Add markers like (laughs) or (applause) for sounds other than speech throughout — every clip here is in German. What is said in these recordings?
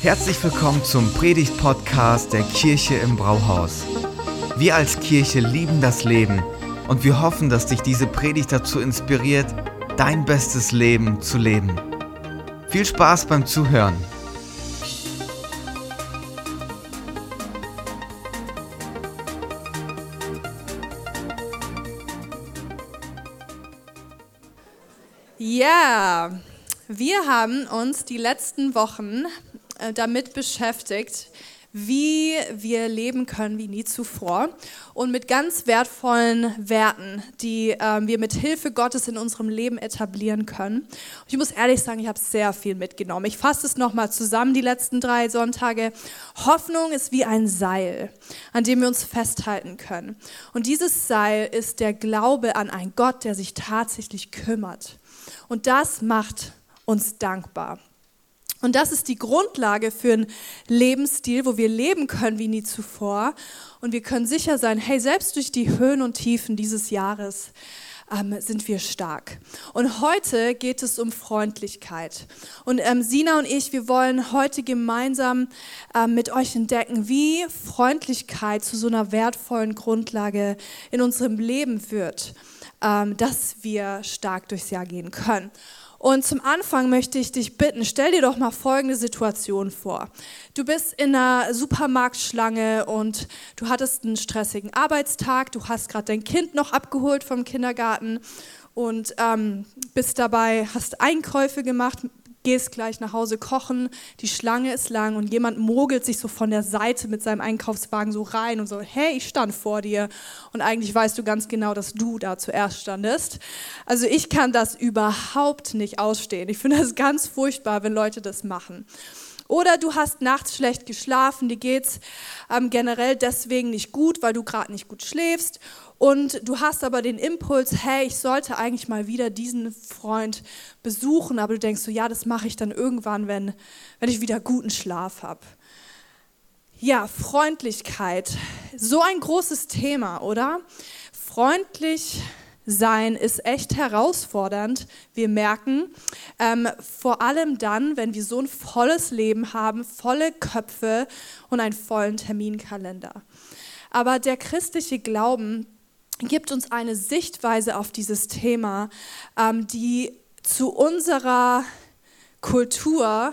Herzlich willkommen zum Predigt-Podcast der Kirche im Brauhaus. Wir als Kirche lieben das Leben und wir hoffen, dass dich diese Predigt dazu inspiriert, dein bestes Leben zu leben. Viel Spaß beim Zuhören. Ja, wir haben uns die letzten Wochen damit beschäftigt, wie wir leben können wie nie zuvor und mit ganz wertvollen Werten, die äh, wir mit Hilfe Gottes in unserem Leben etablieren können. Und ich muss ehrlich sagen, ich habe sehr viel mitgenommen. Ich fasse es nochmal zusammen, die letzten drei Sonntage. Hoffnung ist wie ein Seil, an dem wir uns festhalten können. Und dieses Seil ist der Glaube an einen Gott, der sich tatsächlich kümmert. Und das macht uns dankbar. Und das ist die Grundlage für einen Lebensstil, wo wir leben können wie nie zuvor. Und wir können sicher sein, hey, selbst durch die Höhen und Tiefen dieses Jahres ähm, sind wir stark. Und heute geht es um Freundlichkeit. Und ähm, Sina und ich, wir wollen heute gemeinsam ähm, mit euch entdecken, wie Freundlichkeit zu so einer wertvollen Grundlage in unserem Leben wird, ähm, dass wir stark durchs Jahr gehen können. Und zum Anfang möchte ich dich bitten, stell dir doch mal folgende Situation vor. Du bist in einer Supermarktschlange und du hattest einen stressigen Arbeitstag, du hast gerade dein Kind noch abgeholt vom Kindergarten und ähm, bist dabei, hast Einkäufe gemacht, gehst gleich nach Hause kochen, die Schlange ist lang und jemand mogelt sich so von der Seite mit seinem Einkaufswagen so rein und so, hey, ich stand vor dir und eigentlich weißt du ganz genau, dass du da zuerst standest. Also ich kann das überhaupt nicht ausstehen. Ich finde das ganz furchtbar, wenn Leute das machen. Oder du hast nachts schlecht geschlafen, dir geht's ähm, generell deswegen nicht gut, weil du gerade nicht gut schläfst und du hast aber den Impuls, hey, ich sollte eigentlich mal wieder diesen Freund besuchen, aber du denkst so, ja, das mache ich dann irgendwann, wenn, wenn ich wieder guten Schlaf habe. Ja, Freundlichkeit, so ein großes Thema, oder? Freundlich sein ist echt herausfordernd. Wir merken, ähm, vor allem dann, wenn wir so ein volles Leben haben, volle Köpfe und einen vollen Terminkalender. Aber der christliche Glauben gibt uns eine Sichtweise auf dieses Thema, ähm, die zu unserer Kultur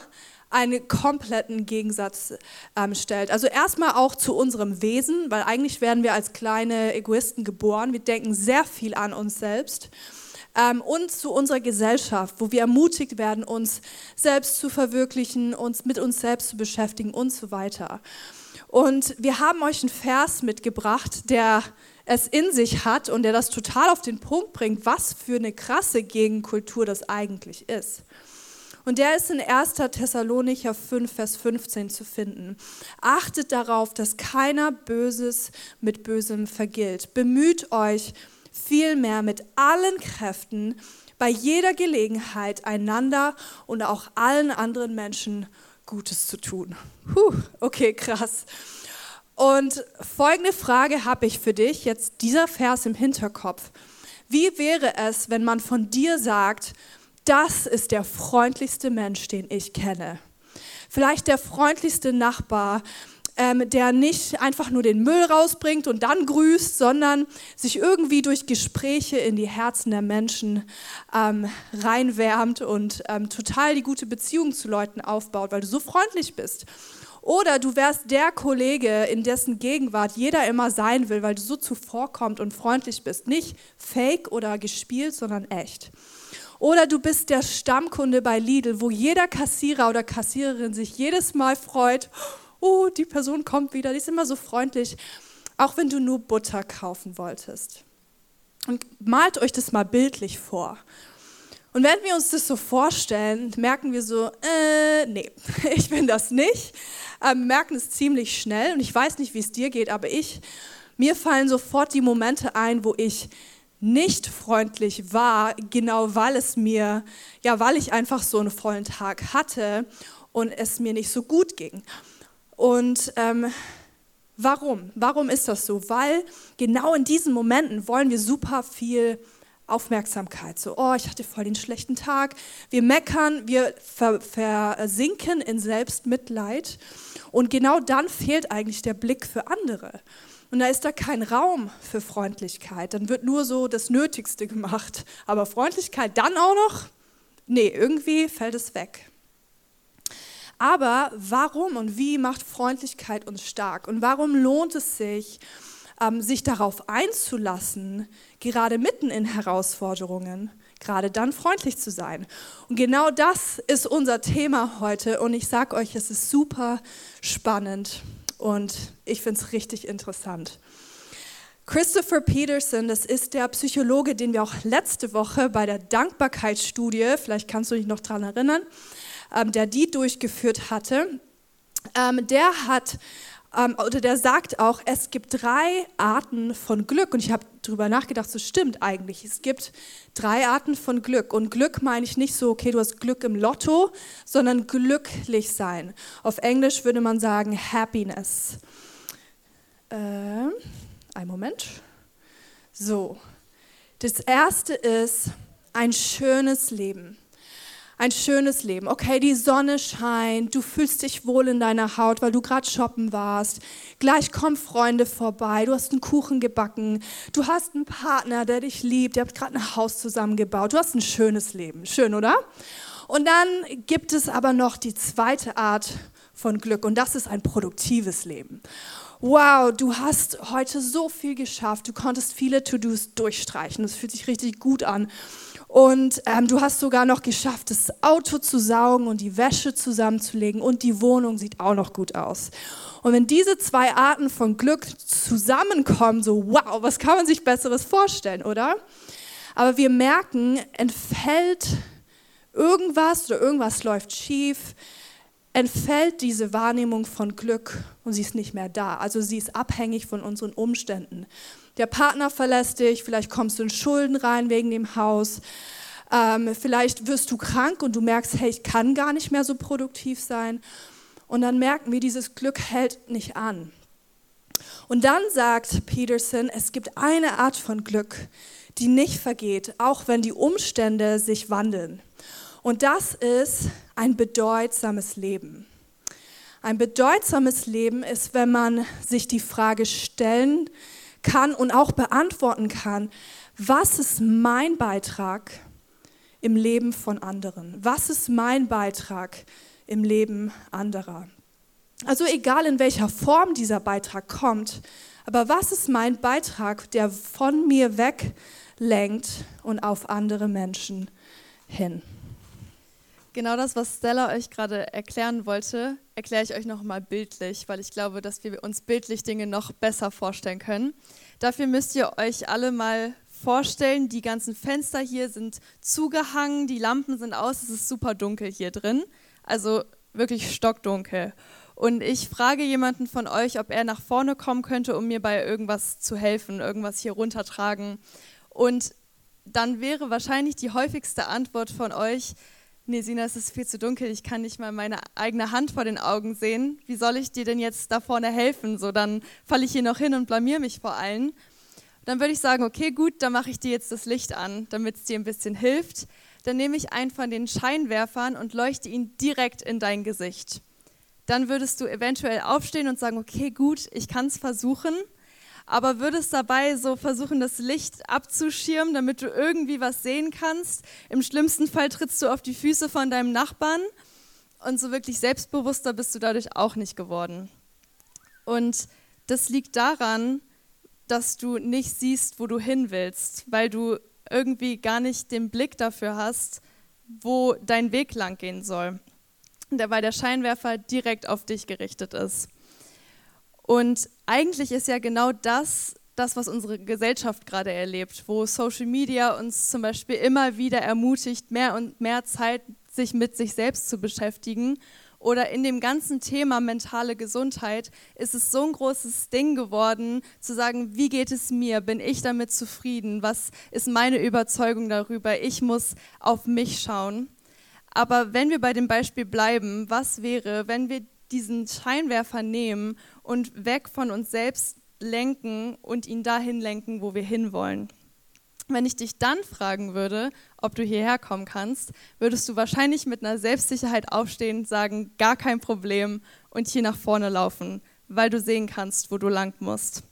einen kompletten Gegensatz ähm, stellt. Also erstmal auch zu unserem Wesen, weil eigentlich werden wir als kleine Egoisten geboren. Wir denken sehr viel an uns selbst. Ähm, und zu unserer Gesellschaft, wo wir ermutigt werden, uns selbst zu verwirklichen, uns mit uns selbst zu beschäftigen und so weiter. Und wir haben euch einen Vers mitgebracht, der es in sich hat und der das total auf den Punkt bringt, was für eine krasse Gegenkultur das eigentlich ist. Und der ist in 1. Thessalonicher 5, Vers 15 zu finden. Achtet darauf, dass keiner Böses mit Bösem vergilt. Bemüht euch vielmehr mit allen Kräften bei jeder Gelegenheit einander und auch allen anderen Menschen Gutes zu tun. Puh, okay, krass. Und folgende Frage habe ich für dich, jetzt dieser Vers im Hinterkopf. Wie wäre es, wenn man von dir sagt, das ist der freundlichste Mensch, den ich kenne? Vielleicht der freundlichste Nachbar, ähm, der nicht einfach nur den Müll rausbringt und dann grüßt, sondern sich irgendwie durch Gespräche in die Herzen der Menschen ähm, reinwärmt und ähm, total die gute Beziehung zu Leuten aufbaut, weil du so freundlich bist. Oder du wärst der Kollege, in dessen Gegenwart jeder immer sein will, weil du so zuvorkommt und freundlich bist. Nicht fake oder gespielt, sondern echt. Oder du bist der Stammkunde bei Lidl, wo jeder Kassierer oder Kassiererin sich jedes Mal freut, oh, die Person kommt wieder, die ist immer so freundlich, auch wenn du nur Butter kaufen wolltest. Und malt euch das mal bildlich vor. Und wenn wir uns das so vorstellen, merken wir so, äh, nee, (laughs) ich bin das nicht. Ähm, merken es ziemlich schnell und ich weiß nicht, wie es dir geht, aber ich, mir fallen sofort die Momente ein, wo ich nicht freundlich war, genau weil es mir, ja, weil ich einfach so einen vollen Tag hatte und es mir nicht so gut ging. Und ähm, warum? Warum ist das so? Weil genau in diesen Momenten wollen wir super viel Aufmerksamkeit. So, oh, ich hatte voll den schlechten Tag. Wir meckern, wir versinken in Selbstmitleid. Und genau dann fehlt eigentlich der Blick für andere. Und da ist da kein Raum für Freundlichkeit. Dann wird nur so das Nötigste gemacht. Aber Freundlichkeit dann auch noch? Nee, irgendwie fällt es weg. Aber warum und wie macht Freundlichkeit uns stark? Und warum lohnt es sich, ähm, sich darauf einzulassen, gerade mitten in Herausforderungen, gerade dann freundlich zu sein? Und genau das ist unser Thema heute. Und ich sage euch, es ist super spannend und ich finde es richtig interessant. Christopher Peterson, das ist der Psychologe, den wir auch letzte Woche bei der Dankbarkeitsstudie, vielleicht kannst du dich noch daran erinnern, ähm, der die durchgeführt hatte, ähm, der hat ähm, oder der sagt auch, es gibt drei Arten von Glück. Und ich habe darüber nachgedacht, so stimmt eigentlich. Es gibt drei Arten von Glück. Und Glück meine ich nicht so, okay, du hast Glück im Lotto, sondern glücklich sein. Auf Englisch würde man sagen Happiness. Äh, ein Moment. So, das erste ist ein schönes Leben ein schönes Leben. Okay, die Sonne scheint, du fühlst dich wohl in deiner Haut, weil du gerade shoppen warst. Gleich kommen Freunde vorbei, du hast einen Kuchen gebacken, du hast einen Partner, der dich liebt, ihr habt gerade ein Haus zusammengebaut. Du hast ein schönes Leben. Schön, oder? Und dann gibt es aber noch die zweite Art von Glück und das ist ein produktives Leben. Wow, du hast heute so viel geschafft, du konntest viele To-Dos durchstreichen, das fühlt sich richtig gut an. Und ähm, du hast sogar noch geschafft, das Auto zu saugen und die Wäsche zusammenzulegen und die Wohnung sieht auch noch gut aus. Und wenn diese zwei Arten von Glück zusammenkommen, so wow, was kann man sich besseres vorstellen, oder? Aber wir merken, entfällt irgendwas oder irgendwas läuft schief, entfällt diese Wahrnehmung von Glück und sie ist nicht mehr da. Also sie ist abhängig von unseren Umständen. Der Partner verlässt dich, vielleicht kommst du in Schulden rein wegen dem Haus. Ähm, vielleicht wirst du krank und du merkst, hey, ich kann gar nicht mehr so produktiv sein. Und dann merken wir, dieses Glück hält nicht an. Und dann sagt Peterson, es gibt eine Art von Glück, die nicht vergeht, auch wenn die Umstände sich wandeln. Und das ist ein bedeutsames Leben. Ein bedeutsames Leben ist, wenn man sich die Frage stellen kann und auch beantworten kann, was ist mein Beitrag im Leben von anderen? Was ist mein Beitrag im Leben anderer? Also egal in welcher Form dieser Beitrag kommt, aber was ist mein Beitrag, der von mir weglenkt und auf andere Menschen hin? Genau das, was Stella euch gerade erklären wollte, erkläre ich euch nochmal bildlich, weil ich glaube, dass wir uns bildlich Dinge noch besser vorstellen können. Dafür müsst ihr euch alle mal vorstellen, die ganzen Fenster hier sind zugehangen, die Lampen sind aus, es ist super dunkel hier drin, also wirklich stockdunkel. Und ich frage jemanden von euch, ob er nach vorne kommen könnte, um mir bei irgendwas zu helfen, irgendwas hier runtertragen. Und dann wäre wahrscheinlich die häufigste Antwort von euch, nee, Sina, es ist viel zu dunkel, ich kann nicht mal meine eigene Hand vor den Augen sehen. Wie soll ich dir denn jetzt da vorne helfen? So, dann falle ich hier noch hin und blamier mich vor allen. Dann würde ich sagen, okay, gut, dann mache ich dir jetzt das Licht an, damit es dir ein bisschen hilft. Dann nehme ich einen von den Scheinwerfern und leuchte ihn direkt in dein Gesicht. Dann würdest du eventuell aufstehen und sagen, okay, gut, ich kann es versuchen aber würdest dabei so versuchen, das Licht abzuschirmen, damit du irgendwie was sehen kannst. Im schlimmsten Fall trittst du auf die Füße von deinem Nachbarn und so wirklich selbstbewusster bist du dadurch auch nicht geworden. Und das liegt daran, dass du nicht siehst, wo du hin willst, weil du irgendwie gar nicht den Blick dafür hast, wo dein Weg lang gehen soll. Weil der Scheinwerfer direkt auf dich gerichtet ist. Und eigentlich ist ja genau das das, was unsere Gesellschaft gerade erlebt, wo Social Media uns zum Beispiel immer wieder ermutigt, mehr und mehr Zeit sich mit sich selbst zu beschäftigen. Oder in dem ganzen Thema mentale Gesundheit ist es so ein großes Ding geworden, zu sagen, wie geht es mir? Bin ich damit zufrieden? Was ist meine Überzeugung darüber? Ich muss auf mich schauen. Aber wenn wir bei dem Beispiel bleiben, was wäre, wenn wir diesen Scheinwerfer nehmen und weg von uns selbst lenken und ihn dahin lenken, wo wir hinwollen. Wenn ich dich dann fragen würde, ob du hierher kommen kannst, würdest du wahrscheinlich mit einer Selbstsicherheit aufstehen, sagen, gar kein Problem und hier nach vorne laufen, weil du sehen kannst, wo du lang musst.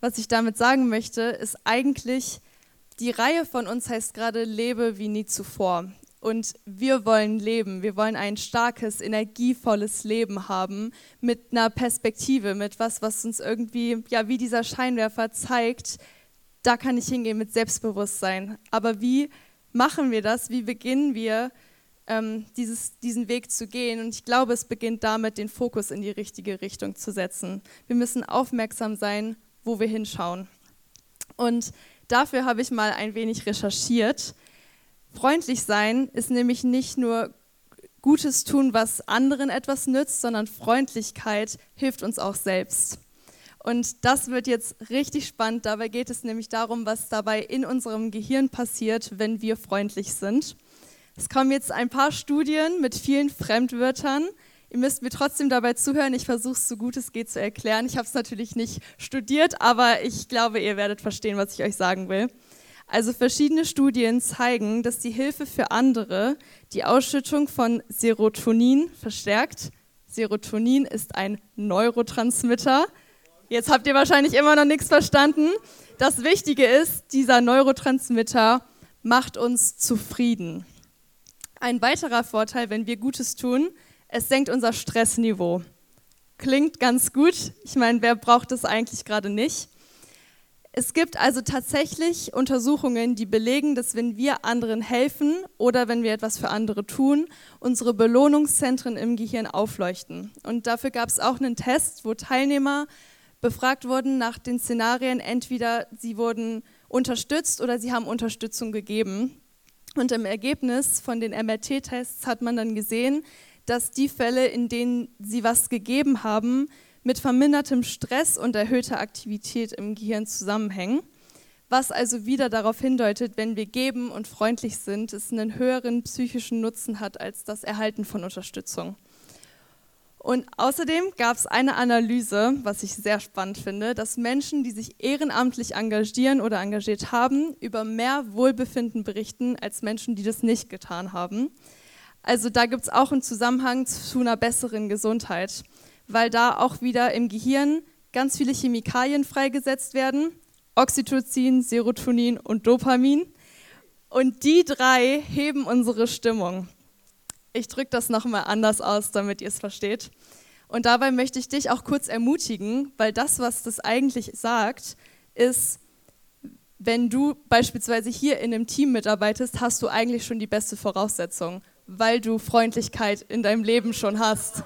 Was ich damit sagen möchte, ist eigentlich, die Reihe von uns heißt gerade Lebe wie nie zuvor. Und wir wollen leben, wir wollen ein starkes, energievolles Leben haben mit einer Perspektive, mit was, was uns irgendwie, ja, wie dieser Scheinwerfer zeigt, da kann ich hingehen mit Selbstbewusstsein. Aber wie machen wir das? Wie beginnen wir, ähm, dieses, diesen Weg zu gehen? Und ich glaube, es beginnt damit, den Fokus in die richtige Richtung zu setzen. Wir müssen aufmerksam sein, wo wir hinschauen. Und dafür habe ich mal ein wenig recherchiert Freundlich sein ist nämlich nicht nur Gutes tun, was anderen etwas nützt, sondern Freundlichkeit hilft uns auch selbst. Und das wird jetzt richtig spannend. Dabei geht es nämlich darum, was dabei in unserem Gehirn passiert, wenn wir freundlich sind. Es kommen jetzt ein paar Studien mit vielen Fremdwörtern. Ihr müsst mir trotzdem dabei zuhören. Ich versuche es so gut es geht zu erklären. Ich habe es natürlich nicht studiert, aber ich glaube, ihr werdet verstehen, was ich euch sagen will. Also verschiedene Studien zeigen, dass die Hilfe für andere die Ausschüttung von Serotonin verstärkt. Serotonin ist ein Neurotransmitter. Jetzt habt ihr wahrscheinlich immer noch nichts verstanden. Das Wichtige ist, dieser Neurotransmitter macht uns zufrieden. Ein weiterer Vorteil, wenn wir Gutes tun, es senkt unser Stressniveau. Klingt ganz gut. Ich meine, wer braucht das eigentlich gerade nicht? Es gibt also tatsächlich Untersuchungen, die belegen, dass wenn wir anderen helfen oder wenn wir etwas für andere tun, unsere Belohnungszentren im Gehirn aufleuchten. Und dafür gab es auch einen Test, wo Teilnehmer befragt wurden nach den Szenarien, entweder sie wurden unterstützt oder sie haben Unterstützung gegeben. Und im Ergebnis von den MRT-Tests hat man dann gesehen, dass die Fälle, in denen sie was gegeben haben, mit vermindertem Stress und erhöhter Aktivität im Gehirn zusammenhängen, was also wieder darauf hindeutet, wenn wir geben und freundlich sind, es einen höheren psychischen Nutzen hat als das Erhalten von Unterstützung. Und außerdem gab es eine Analyse, was ich sehr spannend finde, dass Menschen, die sich ehrenamtlich engagieren oder engagiert haben, über mehr Wohlbefinden berichten als Menschen, die das nicht getan haben. Also da gibt es auch einen Zusammenhang zu einer besseren Gesundheit weil da auch wieder im Gehirn ganz viele Chemikalien freigesetzt werden. Oxytocin, Serotonin und Dopamin. Und die drei heben unsere Stimmung. Ich drücke das nochmal anders aus, damit ihr es versteht. Und dabei möchte ich dich auch kurz ermutigen, weil das, was das eigentlich sagt, ist, wenn du beispielsweise hier in einem Team mitarbeitest, hast du eigentlich schon die beste Voraussetzung, weil du Freundlichkeit in deinem Leben schon hast.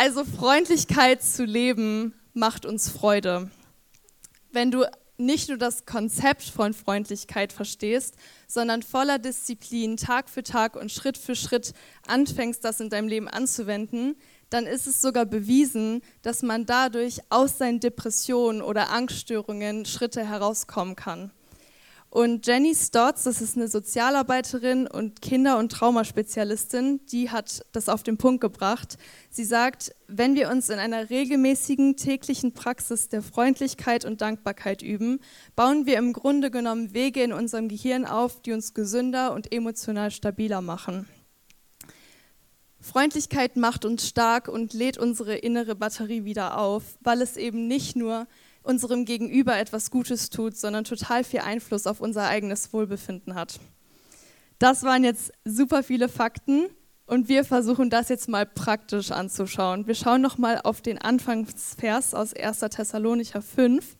Also Freundlichkeit zu leben macht uns Freude. Wenn du nicht nur das Konzept von Freundlichkeit verstehst, sondern voller Disziplin Tag für Tag und Schritt für Schritt anfängst, das in deinem Leben anzuwenden, dann ist es sogar bewiesen, dass man dadurch aus seinen Depressionen oder Angststörungen Schritte herauskommen kann. Und Jenny Stotz, das ist eine Sozialarbeiterin und Kinder- und Traumaspezialistin, die hat das auf den Punkt gebracht. Sie sagt, wenn wir uns in einer regelmäßigen täglichen Praxis der Freundlichkeit und Dankbarkeit üben, bauen wir im Grunde genommen Wege in unserem Gehirn auf, die uns gesünder und emotional stabiler machen. Freundlichkeit macht uns stark und lädt unsere innere Batterie wieder auf, weil es eben nicht nur unserem Gegenüber etwas Gutes tut, sondern total viel Einfluss auf unser eigenes Wohlbefinden hat. Das waren jetzt super viele Fakten und wir versuchen das jetzt mal praktisch anzuschauen. Wir schauen nochmal auf den Anfangsvers aus 1. Thessalonicher 5.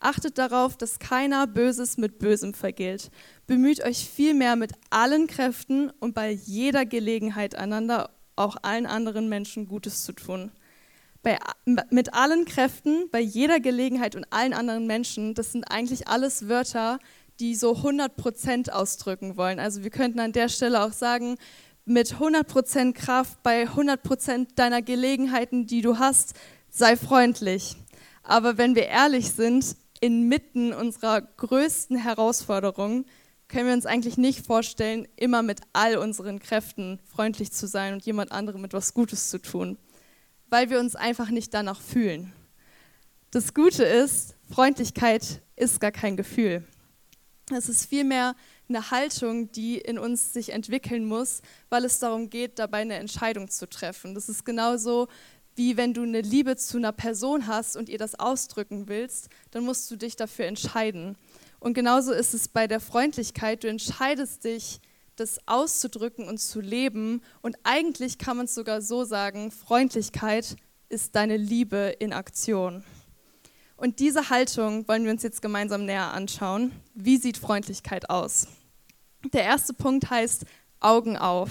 Achtet darauf, dass keiner Böses mit Bösem vergilt. Bemüht euch vielmehr mit allen Kräften und bei jeder Gelegenheit einander auch allen anderen Menschen Gutes zu tun bei, mit allen Kräften, bei jeder Gelegenheit und allen anderen Menschen, das sind eigentlich alles Wörter, die so 100% ausdrücken wollen. Also wir könnten an der Stelle auch sagen, mit 100% Kraft, bei 100% deiner Gelegenheiten, die du hast, sei freundlich. Aber wenn wir ehrlich sind, inmitten unserer größten Herausforderungen, können wir uns eigentlich nicht vorstellen, immer mit all unseren Kräften freundlich zu sein und jemand anderem etwas Gutes zu tun weil wir uns einfach nicht danach fühlen. Das Gute ist, Freundlichkeit ist gar kein Gefühl. Es ist vielmehr eine Haltung, die in uns sich entwickeln muss, weil es darum geht, dabei eine Entscheidung zu treffen. Das ist genauso wie wenn du eine Liebe zu einer Person hast und ihr das ausdrücken willst, dann musst du dich dafür entscheiden. Und genauso ist es bei der Freundlichkeit. Du entscheidest dich, das auszudrücken und zu leben. Und eigentlich kann man es sogar so sagen, Freundlichkeit ist deine Liebe in Aktion. Und diese Haltung wollen wir uns jetzt gemeinsam näher anschauen. Wie sieht Freundlichkeit aus? Der erste Punkt heißt Augen auf.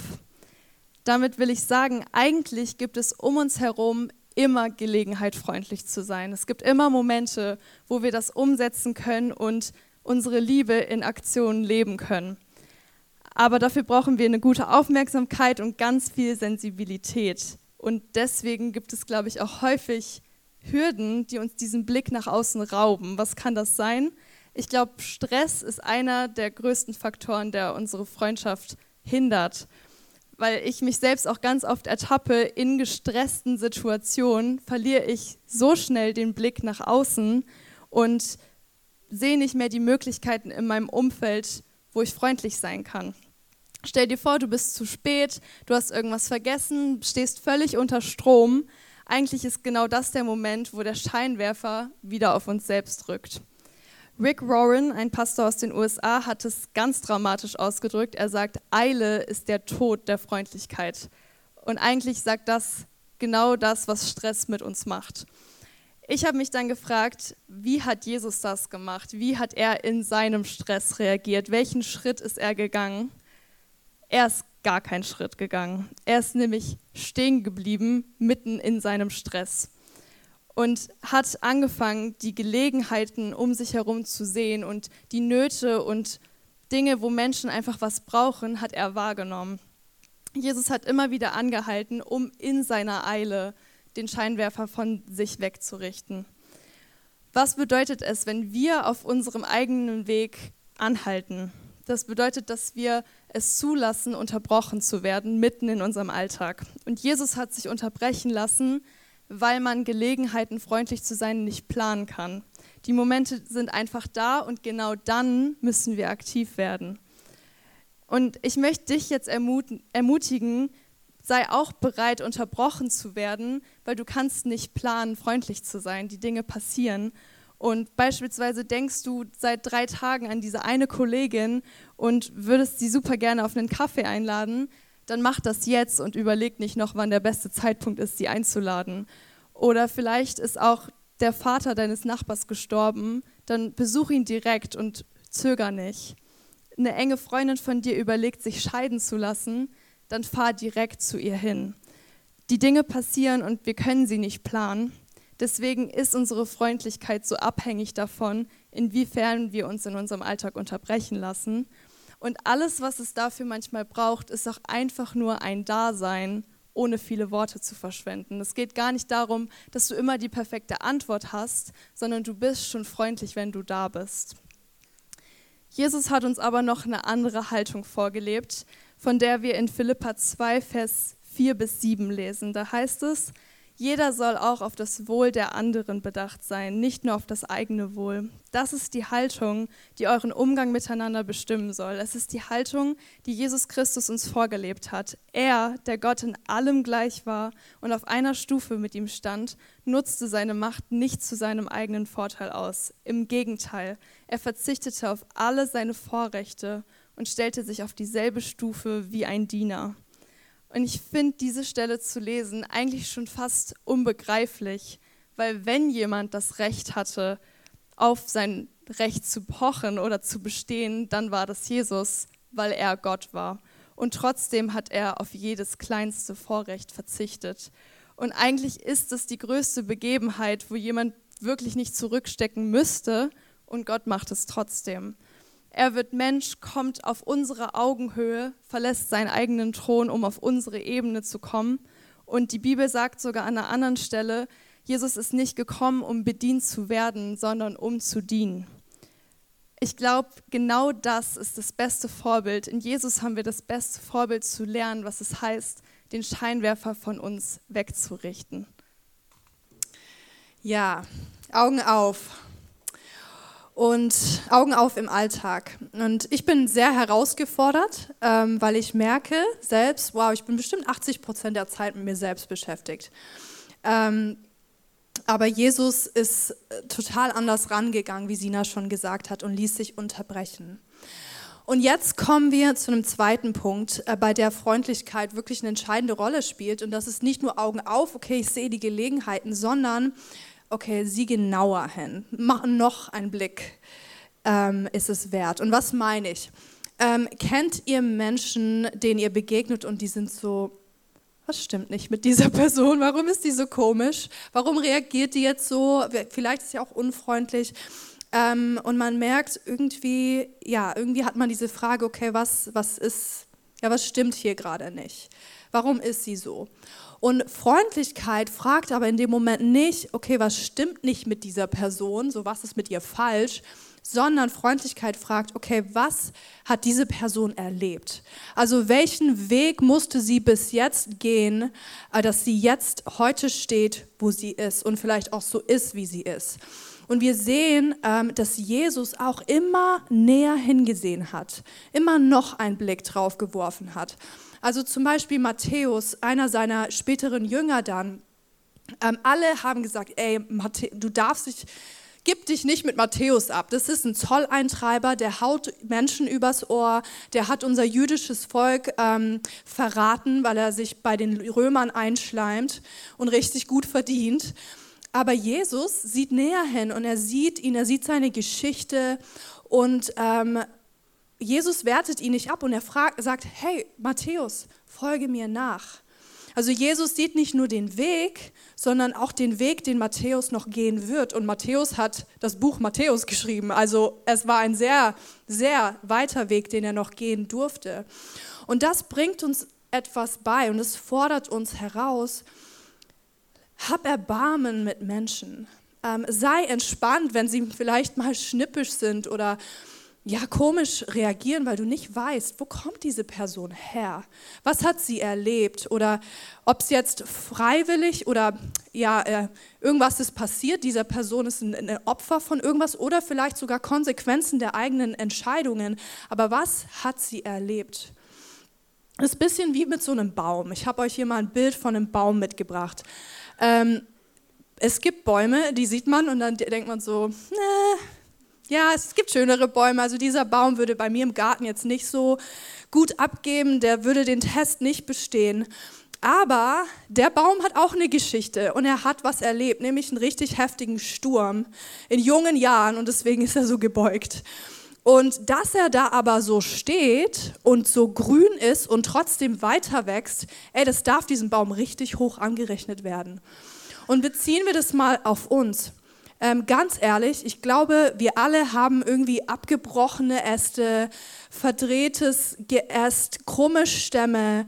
Damit will ich sagen, eigentlich gibt es um uns herum immer Gelegenheit, freundlich zu sein. Es gibt immer Momente, wo wir das umsetzen können und unsere Liebe in Aktionen leben können. Aber dafür brauchen wir eine gute Aufmerksamkeit und ganz viel Sensibilität. Und deswegen gibt es, glaube ich, auch häufig Hürden, die uns diesen Blick nach außen rauben. Was kann das sein? Ich glaube, Stress ist einer der größten Faktoren, der unsere Freundschaft hindert. Weil ich mich selbst auch ganz oft ertappe, in gestressten Situationen verliere ich so schnell den Blick nach außen und sehe nicht mehr die Möglichkeiten in meinem Umfeld, wo ich freundlich sein kann. Stell dir vor, du bist zu spät, du hast irgendwas vergessen, stehst völlig unter Strom, eigentlich ist genau das der Moment, wo der Scheinwerfer wieder auf uns selbst rückt. Rick Warren, ein Pastor aus den USA, hat es ganz dramatisch ausgedrückt. Er sagt, Eile ist der Tod der Freundlichkeit. Und eigentlich sagt das genau das, was Stress mit uns macht. Ich habe mich dann gefragt, wie hat Jesus das gemacht? Wie hat er in seinem Stress reagiert? Welchen Schritt ist er gegangen? Er ist gar keinen Schritt gegangen. Er ist nämlich stehen geblieben mitten in seinem Stress und hat angefangen, die Gelegenheiten um sich herum zu sehen und die Nöte und Dinge, wo Menschen einfach was brauchen, hat er wahrgenommen. Jesus hat immer wieder angehalten, um in seiner Eile den Scheinwerfer von sich wegzurichten. Was bedeutet es, wenn wir auf unserem eigenen Weg anhalten? Das bedeutet, dass wir es zulassen, unterbrochen zu werden mitten in unserem Alltag. Und Jesus hat sich unterbrechen lassen, weil man Gelegenheiten, freundlich zu sein, nicht planen kann. Die Momente sind einfach da und genau dann müssen wir aktiv werden. Und ich möchte dich jetzt ermutigen, sei auch bereit, unterbrochen zu werden, weil du kannst nicht planen, freundlich zu sein. Die Dinge passieren. Und beispielsweise denkst du seit drei Tagen an diese eine Kollegin und würdest sie super gerne auf einen Kaffee einladen, dann mach das jetzt und überleg nicht noch, wann der beste Zeitpunkt ist, sie einzuladen. Oder vielleicht ist auch der Vater deines Nachbars gestorben, dann besuch ihn direkt und zöger nicht. Eine enge Freundin von dir überlegt, sich scheiden zu lassen, dann fahr direkt zu ihr hin. Die Dinge passieren und wir können sie nicht planen. Deswegen ist unsere Freundlichkeit so abhängig davon, inwiefern wir uns in unserem Alltag unterbrechen lassen. Und alles, was es dafür manchmal braucht, ist auch einfach nur ein Dasein, ohne viele Worte zu verschwenden. Es geht gar nicht darum, dass du immer die perfekte Antwort hast, sondern du bist schon freundlich, wenn du da bist. Jesus hat uns aber noch eine andere Haltung vorgelebt, von der wir in Philippa 2, Vers 4 bis 7 lesen. Da heißt es, jeder soll auch auf das Wohl der anderen bedacht sein, nicht nur auf das eigene Wohl. Das ist die Haltung, die euren Umgang miteinander bestimmen soll. Es ist die Haltung, die Jesus Christus uns vorgelebt hat. Er, der Gott in allem gleich war und auf einer Stufe mit ihm stand, nutzte seine Macht nicht zu seinem eigenen Vorteil aus. Im Gegenteil, er verzichtete auf alle seine Vorrechte und stellte sich auf dieselbe Stufe wie ein Diener. Und ich finde diese Stelle zu lesen eigentlich schon fast unbegreiflich, weil wenn jemand das Recht hatte, auf sein Recht zu pochen oder zu bestehen, dann war das Jesus, weil er Gott war. Und trotzdem hat er auf jedes kleinste Vorrecht verzichtet. Und eigentlich ist es die größte Begebenheit, wo jemand wirklich nicht zurückstecken müsste und Gott macht es trotzdem. Er wird Mensch, kommt auf unsere Augenhöhe, verlässt seinen eigenen Thron, um auf unsere Ebene zu kommen. Und die Bibel sagt sogar an einer anderen Stelle, Jesus ist nicht gekommen, um bedient zu werden, sondern um zu dienen. Ich glaube, genau das ist das beste Vorbild. In Jesus haben wir das beste Vorbild zu lernen, was es heißt, den Scheinwerfer von uns wegzurichten. Ja, Augen auf. Und Augen auf im Alltag. Und ich bin sehr herausgefordert, ähm, weil ich merke selbst, wow, ich bin bestimmt 80 Prozent der Zeit mit mir selbst beschäftigt. Ähm, aber Jesus ist äh, total anders rangegangen, wie Sina schon gesagt hat, und ließ sich unterbrechen. Und jetzt kommen wir zu einem zweiten Punkt, äh, bei der Freundlichkeit wirklich eine entscheidende Rolle spielt. Und das ist nicht nur Augen auf, okay, ich sehe die Gelegenheiten, sondern okay, sieh genauer hin, mach noch einen Blick, ähm, ist es wert. Und was meine ich? Ähm, kennt ihr Menschen, denen ihr begegnet und die sind so, was stimmt nicht mit dieser (laughs) Person? Warum ist die so komisch? Warum reagiert die jetzt so? Vielleicht ist sie auch unfreundlich. Ähm, und man merkt irgendwie, ja, irgendwie hat man diese Frage, okay, was, was ist, ja, was stimmt hier gerade nicht? Warum ist sie so? Und Freundlichkeit fragt aber in dem Moment nicht, okay, was stimmt nicht mit dieser Person, so was ist mit ihr falsch, sondern Freundlichkeit fragt, okay, was hat diese Person erlebt? Also welchen Weg musste sie bis jetzt gehen, äh, dass sie jetzt heute steht, wo sie ist und vielleicht auch so ist, wie sie ist? Und wir sehen, ähm, dass Jesus auch immer näher hingesehen hat, immer noch einen Blick drauf geworfen hat. Also zum Beispiel Matthäus, einer seiner späteren Jünger dann, ähm, alle haben gesagt, ey, du darfst dich, gib dich nicht mit Matthäus ab. Das ist ein Zolleintreiber, der haut Menschen übers Ohr, der hat unser jüdisches Volk ähm, verraten, weil er sich bei den Römern einschleimt und richtig gut verdient. Aber Jesus sieht näher hin und er sieht ihn, er sieht seine Geschichte und ähm, Jesus wertet ihn nicht ab und er fragt, sagt, hey Matthäus, folge mir nach. Also Jesus sieht nicht nur den Weg, sondern auch den Weg, den Matthäus noch gehen wird. Und Matthäus hat das Buch Matthäus geschrieben. Also es war ein sehr, sehr weiter Weg, den er noch gehen durfte. Und das bringt uns etwas bei und es fordert uns heraus, hab Erbarmen mit Menschen. Ähm, sei entspannt, wenn sie vielleicht mal schnippisch sind oder ja, komisch reagieren, weil du nicht weißt, wo kommt diese Person her? Was hat sie erlebt? Oder ob es jetzt freiwillig oder ja, äh, irgendwas ist passiert, dieser Person ist ein, ein Opfer von irgendwas oder vielleicht sogar Konsequenzen der eigenen Entscheidungen. Aber was hat sie erlebt? Das ist ein bisschen wie mit so einem Baum. Ich habe euch hier mal ein Bild von einem Baum mitgebracht. Ähm, es gibt Bäume, die sieht man und dann denkt man so, ne, ja, es gibt schönere Bäume. Also dieser Baum würde bei mir im Garten jetzt nicht so gut abgeben, der würde den Test nicht bestehen. Aber der Baum hat auch eine Geschichte und er hat was erlebt, nämlich einen richtig heftigen Sturm in jungen Jahren und deswegen ist er so gebeugt. Und dass er da aber so steht und so grün ist und trotzdem weiter wächst, ey, das darf diesem Baum richtig hoch angerechnet werden. Und beziehen wir das mal auf uns. Ähm, ganz ehrlich, ich glaube, wir alle haben irgendwie abgebrochene Äste, verdrehtes Geäst, krumme Stämme.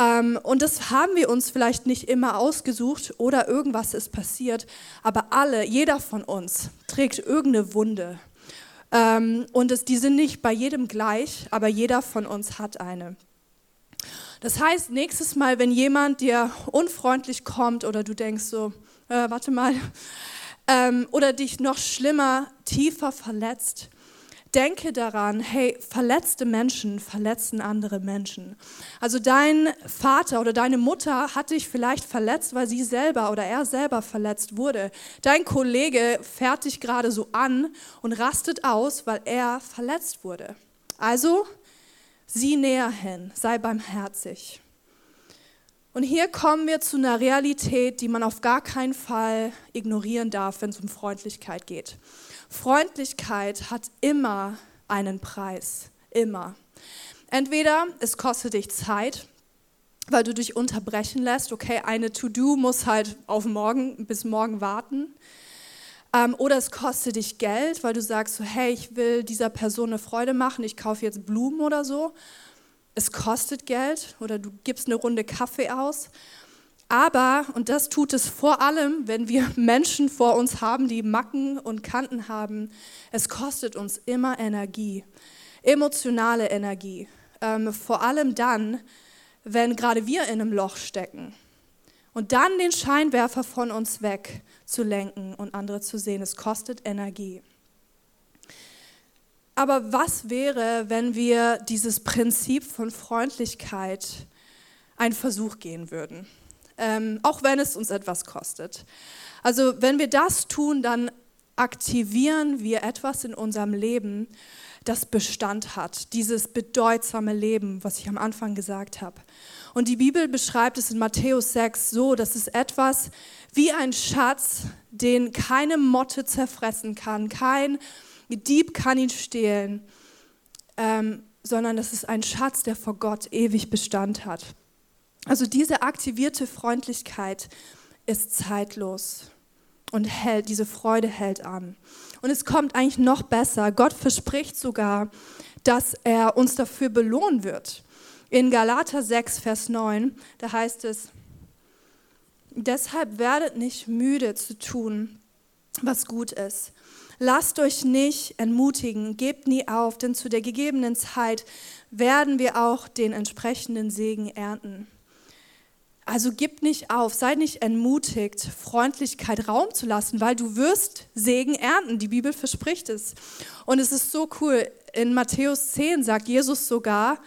Ähm, und das haben wir uns vielleicht nicht immer ausgesucht oder irgendwas ist passiert. Aber alle, jeder von uns trägt irgendeine Wunde. Ähm, und es, die sind nicht bei jedem gleich, aber jeder von uns hat eine. Das heißt, nächstes Mal, wenn jemand dir unfreundlich kommt oder du denkst so, äh, warte mal, ähm, oder dich noch schlimmer, tiefer verletzt, denke daran, hey, verletzte Menschen verletzen andere Menschen. Also dein Vater oder deine Mutter hat dich vielleicht verletzt, weil sie selber oder er selber verletzt wurde. Dein Kollege fährt dich gerade so an und rastet aus, weil er verletzt wurde. Also sieh näher hin, sei barmherzig. Und hier kommen wir zu einer Realität, die man auf gar keinen Fall ignorieren darf, wenn es um Freundlichkeit geht. Freundlichkeit hat immer einen Preis, immer. Entweder es kostet dich Zeit, weil du dich unterbrechen lässt, okay, eine To-Do muss halt auf morgen bis morgen warten. Ähm, oder es kostet dich Geld, weil du sagst so, hey, ich will dieser Person eine Freude machen, ich kaufe jetzt Blumen oder so es kostet Geld oder du gibst eine Runde Kaffee aus. Aber, und das tut es vor allem, wenn wir (laughs) Menschen vor uns haben, die Macken und Kanten haben, es kostet uns immer Energie, emotionale Energie. Ähm, vor allem dann, wenn gerade wir in einem Loch stecken. Und dann den Scheinwerfer von uns weg zu lenken und andere zu sehen, es kostet Energie. Aber was wäre, wenn wir dieses Prinzip von Freundlichkeit einen Versuch gehen würden? Ähm, auch wenn es uns etwas kostet. Also wenn wir das tun, dann aktivieren wir etwas in unserem Leben, das Bestand hat, dieses bedeutsame Leben, was ich am Anfang gesagt habe. Und die Bibel beschreibt es in Matthäus 6 so, dass es etwas wie ein Schatz, den keine Motte zerfressen kann, kein Dieb kann ihn stehlen, ähm, sondern das ist ein Schatz, der vor Gott ewig Bestand hat. Also diese aktivierte Freundlichkeit ist zeitlos und hält, diese Freude hält an. Und es kommt eigentlich noch besser. Gott verspricht sogar, dass er uns dafür belohnen wird. In Galater 6, Vers 9, da heißt es, deshalb werdet nicht müde zu tun, was gut ist. Lasst euch nicht entmutigen, gebt nie auf, denn zu der gegebenen Zeit werden wir auch den entsprechenden Segen ernten. Also gib nicht auf, sei nicht entmutigt, Freundlichkeit Raum zu lassen, weil du wirst Segen ernten. Die Bibel verspricht es. Und es ist so cool. In Matthäus 10 sagt Jesus sogar,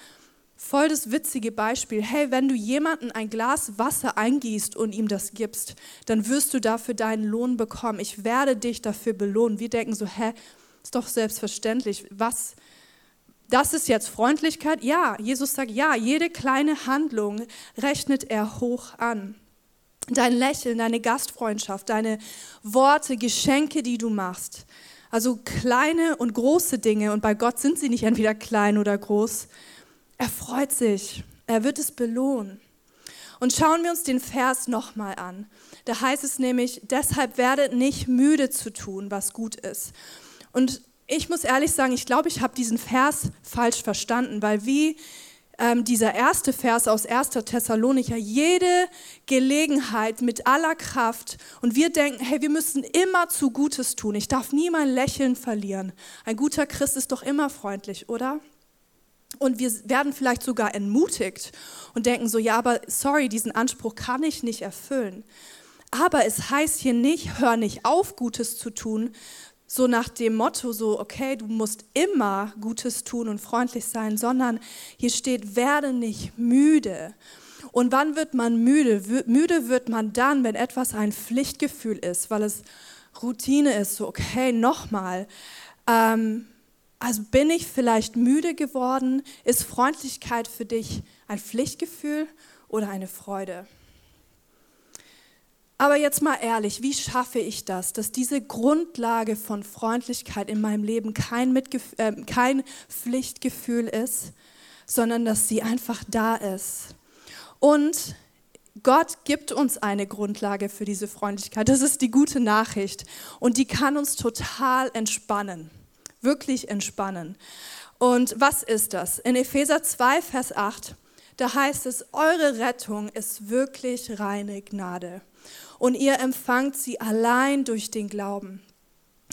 voll das witzige Beispiel, hey, wenn du jemanden ein Glas Wasser eingießt und ihm das gibst, dann wirst du dafür deinen Lohn bekommen. Ich werde dich dafür belohnen. Wir denken so, hä, ist doch selbstverständlich. Was, das ist jetzt Freundlichkeit? Ja, Jesus sagt, ja, jede kleine Handlung rechnet er hoch an. Dein Lächeln, deine Gastfreundschaft, deine Worte, Geschenke, die du machst. Also kleine und große Dinge. Und bei Gott sind sie nicht entweder klein oder groß. Er freut sich. Er wird es belohnen. Und schauen wir uns den Vers nochmal an. Da heißt es nämlich, deshalb werdet nicht müde zu tun, was gut ist. Und ich muss ehrlich sagen, ich glaube, ich habe diesen Vers falsch verstanden, weil wie ähm, dieser erste Vers aus 1. Thessalonicher, jede Gelegenheit mit aller Kraft und wir denken, hey, wir müssen immer zu Gutes tun. Ich darf nie mein Lächeln verlieren. Ein guter Christ ist doch immer freundlich, oder? Und wir werden vielleicht sogar entmutigt und denken so, ja, aber sorry, diesen Anspruch kann ich nicht erfüllen. Aber es heißt hier nicht, hör nicht auf, Gutes zu tun, so nach dem Motto, so, okay, du musst immer Gutes tun und freundlich sein, sondern hier steht, werde nicht müde. Und wann wird man müde? Müde wird man dann, wenn etwas ein Pflichtgefühl ist, weil es Routine ist, so, okay, nochmal. Ähm, also bin ich vielleicht müde geworden? Ist Freundlichkeit für dich ein Pflichtgefühl oder eine Freude? Aber jetzt mal ehrlich, wie schaffe ich das, dass diese Grundlage von Freundlichkeit in meinem Leben kein, Mitgef äh, kein Pflichtgefühl ist, sondern dass sie einfach da ist? Und Gott gibt uns eine Grundlage für diese Freundlichkeit. Das ist die gute Nachricht. Und die kann uns total entspannen, wirklich entspannen. Und was ist das? In Epheser 2, Vers 8, da heißt es, eure Rettung ist wirklich reine Gnade und ihr empfangt sie allein durch den Glauben.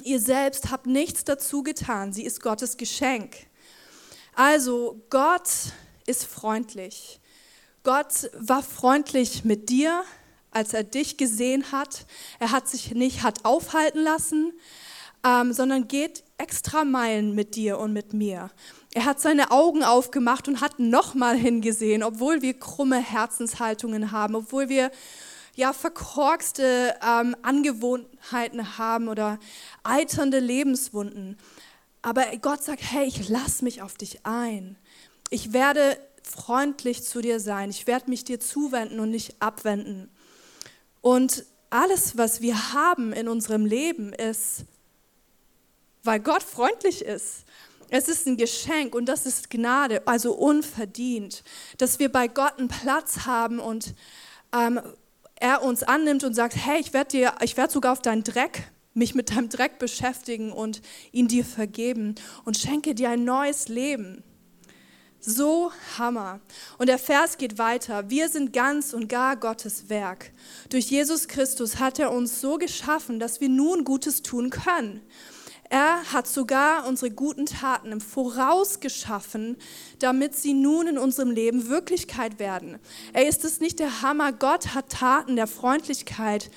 Ihr selbst habt nichts dazu getan, sie ist Gottes Geschenk. Also Gott ist freundlich. Gott war freundlich mit dir, als er dich gesehen hat. Er hat sich nicht hat aufhalten lassen, ähm, sondern geht extra Meilen mit dir und mit mir. Er hat seine Augen aufgemacht und hat nochmal hingesehen, obwohl wir krumme Herzenshaltungen haben, obwohl wir ja, verkorkste ähm, Angewohnheiten haben oder eiternde Lebenswunden. Aber Gott sagt, hey, ich lass mich auf dich ein. Ich werde freundlich zu dir sein. Ich werde mich dir zuwenden und nicht abwenden. Und alles, was wir haben in unserem Leben, ist, weil Gott freundlich ist. Es ist ein Geschenk und das ist Gnade, also unverdient, dass wir bei Gott einen Platz haben und ähm, er uns annimmt und sagt, hey, ich werde dir, sogar auf deinen Dreck, mich mit deinem Dreck beschäftigen und ihn dir vergeben und schenke dir ein neues Leben. So Hammer. Und der Vers geht weiter. Wir sind ganz und gar Gottes Werk. Durch Jesus Christus hat er uns so geschaffen, dass wir nun Gutes tun können. Er hat sogar unsere guten Taten im Voraus geschaffen, damit sie nun in unserem Leben Wirklichkeit werden. Er ist es nicht der Hammer. Gott hat Taten der Freundlichkeit,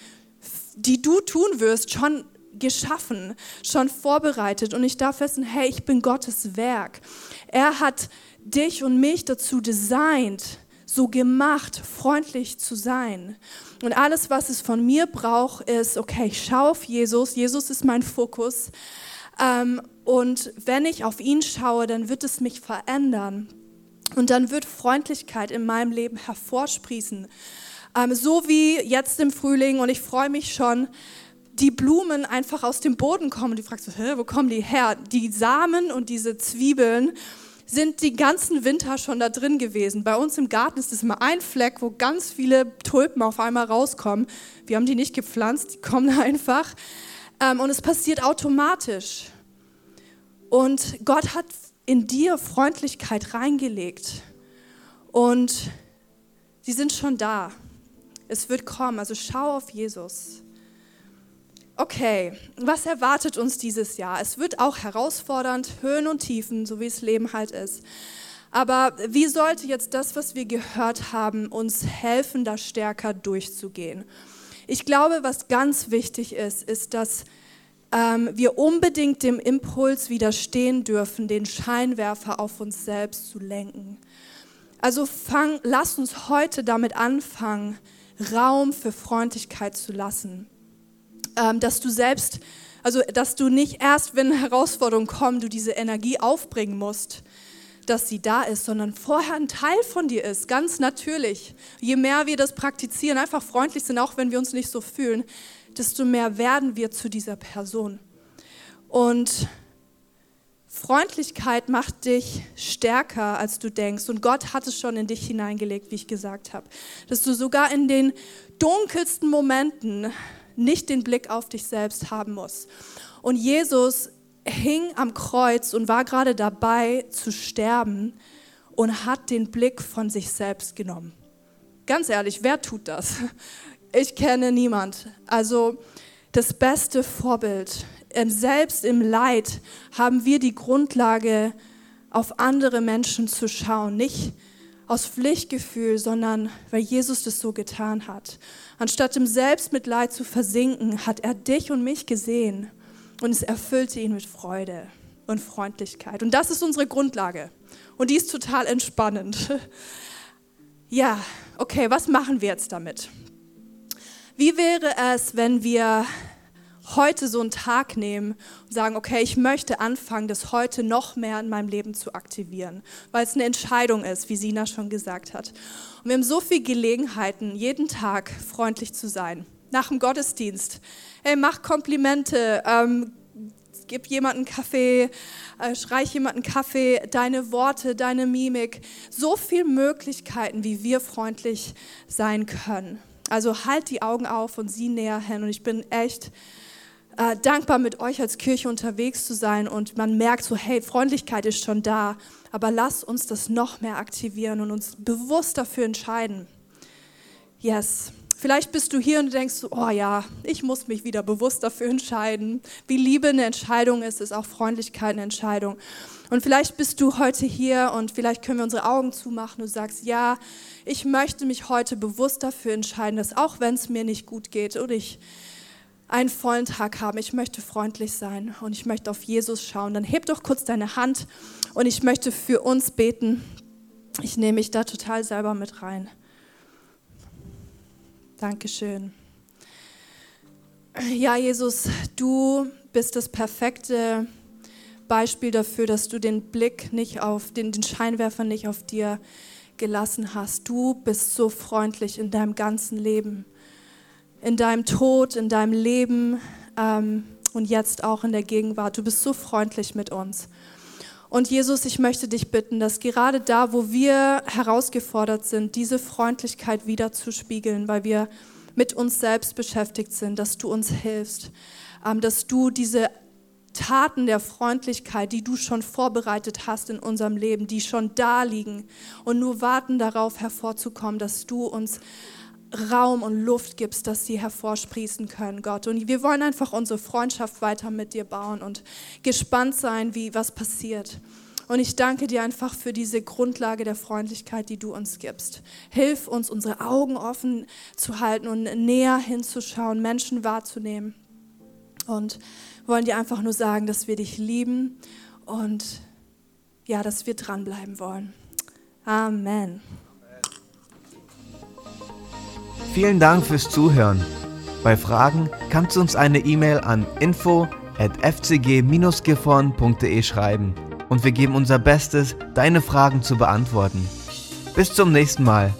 die du tun wirst, schon geschaffen, schon vorbereitet und ich darf wissen, hey, ich bin Gottes Werk. Er hat dich und mich dazu designt, so gemacht, freundlich zu sein. Und alles, was es von mir braucht, ist, okay, ich schaue auf Jesus. Jesus ist mein Fokus. Ähm, und wenn ich auf ihn schaue, dann wird es mich verändern. Und dann wird Freundlichkeit in meinem Leben hervorsprießen. Ähm, so wie jetzt im Frühling. Und ich freue mich schon, die Blumen einfach aus dem Boden kommen. Und du fragst, Hä, wo kommen die her? Die Samen und diese Zwiebeln sind die ganzen Winter schon da drin gewesen. Bei uns im Garten ist es immer ein Fleck, wo ganz viele Tulpen auf einmal rauskommen. Wir haben die nicht gepflanzt, die kommen (laughs) einfach. Ähm, und es passiert automatisch. Und Gott hat in dir Freundlichkeit reingelegt. Und sie sind schon da. Es wird kommen. Also schau auf Jesus. Okay, was erwartet uns dieses Jahr? Es wird auch herausfordernd, Höhen und Tiefen, so wie das Leben halt ist. Aber wie sollte jetzt das, was wir gehört haben, uns helfen, da stärker durchzugehen? Ich glaube, was ganz wichtig ist, ist, dass ähm, wir unbedingt dem Impuls widerstehen dürfen, den Scheinwerfer auf uns selbst zu lenken. Also fang, lass uns heute damit anfangen, Raum für Freundlichkeit zu lassen dass du selbst, also dass du nicht erst, wenn Herausforderungen kommen, du diese Energie aufbringen musst, dass sie da ist, sondern vorher ein Teil von dir ist, ganz natürlich. Je mehr wir das praktizieren, einfach freundlich sind, auch wenn wir uns nicht so fühlen, desto mehr werden wir zu dieser Person. Und Freundlichkeit macht dich stärker, als du denkst. Und Gott hat es schon in dich hineingelegt, wie ich gesagt habe. Dass du sogar in den dunkelsten Momenten nicht den Blick auf dich selbst haben muss. Und Jesus hing am Kreuz und war gerade dabei zu sterben und hat den Blick von sich selbst genommen. Ganz ehrlich, wer tut das? Ich kenne niemand. Also das beste Vorbild. Ähm, selbst im Leid haben wir die Grundlage, auf andere Menschen zu schauen. Nicht aus Pflichtgefühl, sondern weil Jesus das so getan hat. Anstatt im Selbstmitleid zu versinken, hat er dich und mich gesehen und es erfüllte ihn mit Freude und Freundlichkeit. Und das ist unsere Grundlage. Und die ist total entspannend. (laughs) Ja, okay, was machen wir jetzt damit? Wie wäre es, wenn wir heute so einen Tag nehmen und sagen, okay, ich möchte anfangen, das heute noch mehr in meinem Leben zu aktivieren, weil es eine Entscheidung ist, wie Sina schon gesagt hat. Und wir haben so viele Gelegenheiten, jeden Tag freundlich zu sein. Nach dem Gottesdienst. Hey, mach Komplimente, ähm, gib jemanden Kaffee, äh, streich jemanden Kaffee, deine Worte, deine Mimik. So viele Möglichkeiten, wie wir freundlich sein können. Also halt die Augen auf und sieh näher hin. Und ich bin echt äh, dankbar, mit euch als Kirche unterwegs zu sein und man merkt so, hey, Freundlichkeit ist schon da, aber lasst uns das noch mehr aktivieren und uns bewusst dafür entscheiden. Yes. Vielleicht bist du hier und denkst, oh ja, ich muss mich wieder bewusst dafür entscheiden. Wie Liebe eine Entscheidung ist, ist auch Freundlichkeit eine Entscheidung. Und vielleicht bist du heute hier und vielleicht können wir unsere Augen zumachen und sagst, ja, ich möchte mich heute bewusst dafür entscheiden, dass auch wenn es mir nicht gut geht oder ich einen vollen Tag haben. Ich möchte freundlich sein und ich möchte auf Jesus schauen. Dann heb doch kurz deine Hand und ich möchte für uns beten. Ich nehme mich da total selber mit rein. Dankeschön. Ja, Jesus, du bist das perfekte Beispiel dafür, dass du den Blick nicht auf, den, den Scheinwerfer nicht auf dir gelassen hast. Du bist so freundlich in deinem ganzen Leben in deinem Tod, in deinem Leben ähm, und jetzt auch in der Gegenwart. Du bist so freundlich mit uns. Und Jesus, ich möchte dich bitten, dass gerade da, wo wir herausgefordert sind, diese Freundlichkeit wieder zu spiegeln, weil wir mit uns selbst beschäftigt sind, dass du uns hilfst, ähm, dass du diese Taten der Freundlichkeit, die du schon vorbereitet hast in unserem Leben, die schon da liegen und nur warten darauf hervorzukommen, dass du uns Raum und Luft gibst, dass sie hervorsprießen können, Gott. Und wir wollen einfach unsere Freundschaft weiter mit dir bauen und gespannt sein, wie was passiert. Und ich danke dir einfach für diese Grundlage der Freundlichkeit, die du uns gibst. Hilf uns, unsere Augen offen zu halten und näher hinzuschauen, Menschen wahrzunehmen. Und wollen dir einfach nur sagen, dass wir dich lieben und ja, dass wir dranbleiben wollen. Amen. Vielen Dank fürs Zuhören. Bei Fragen kannst du uns eine E-Mail an info at fcg-gifhorn.de schreiben und wir geben unser Bestes, deine Fragen zu beantworten. Bis zum nächsten Mal.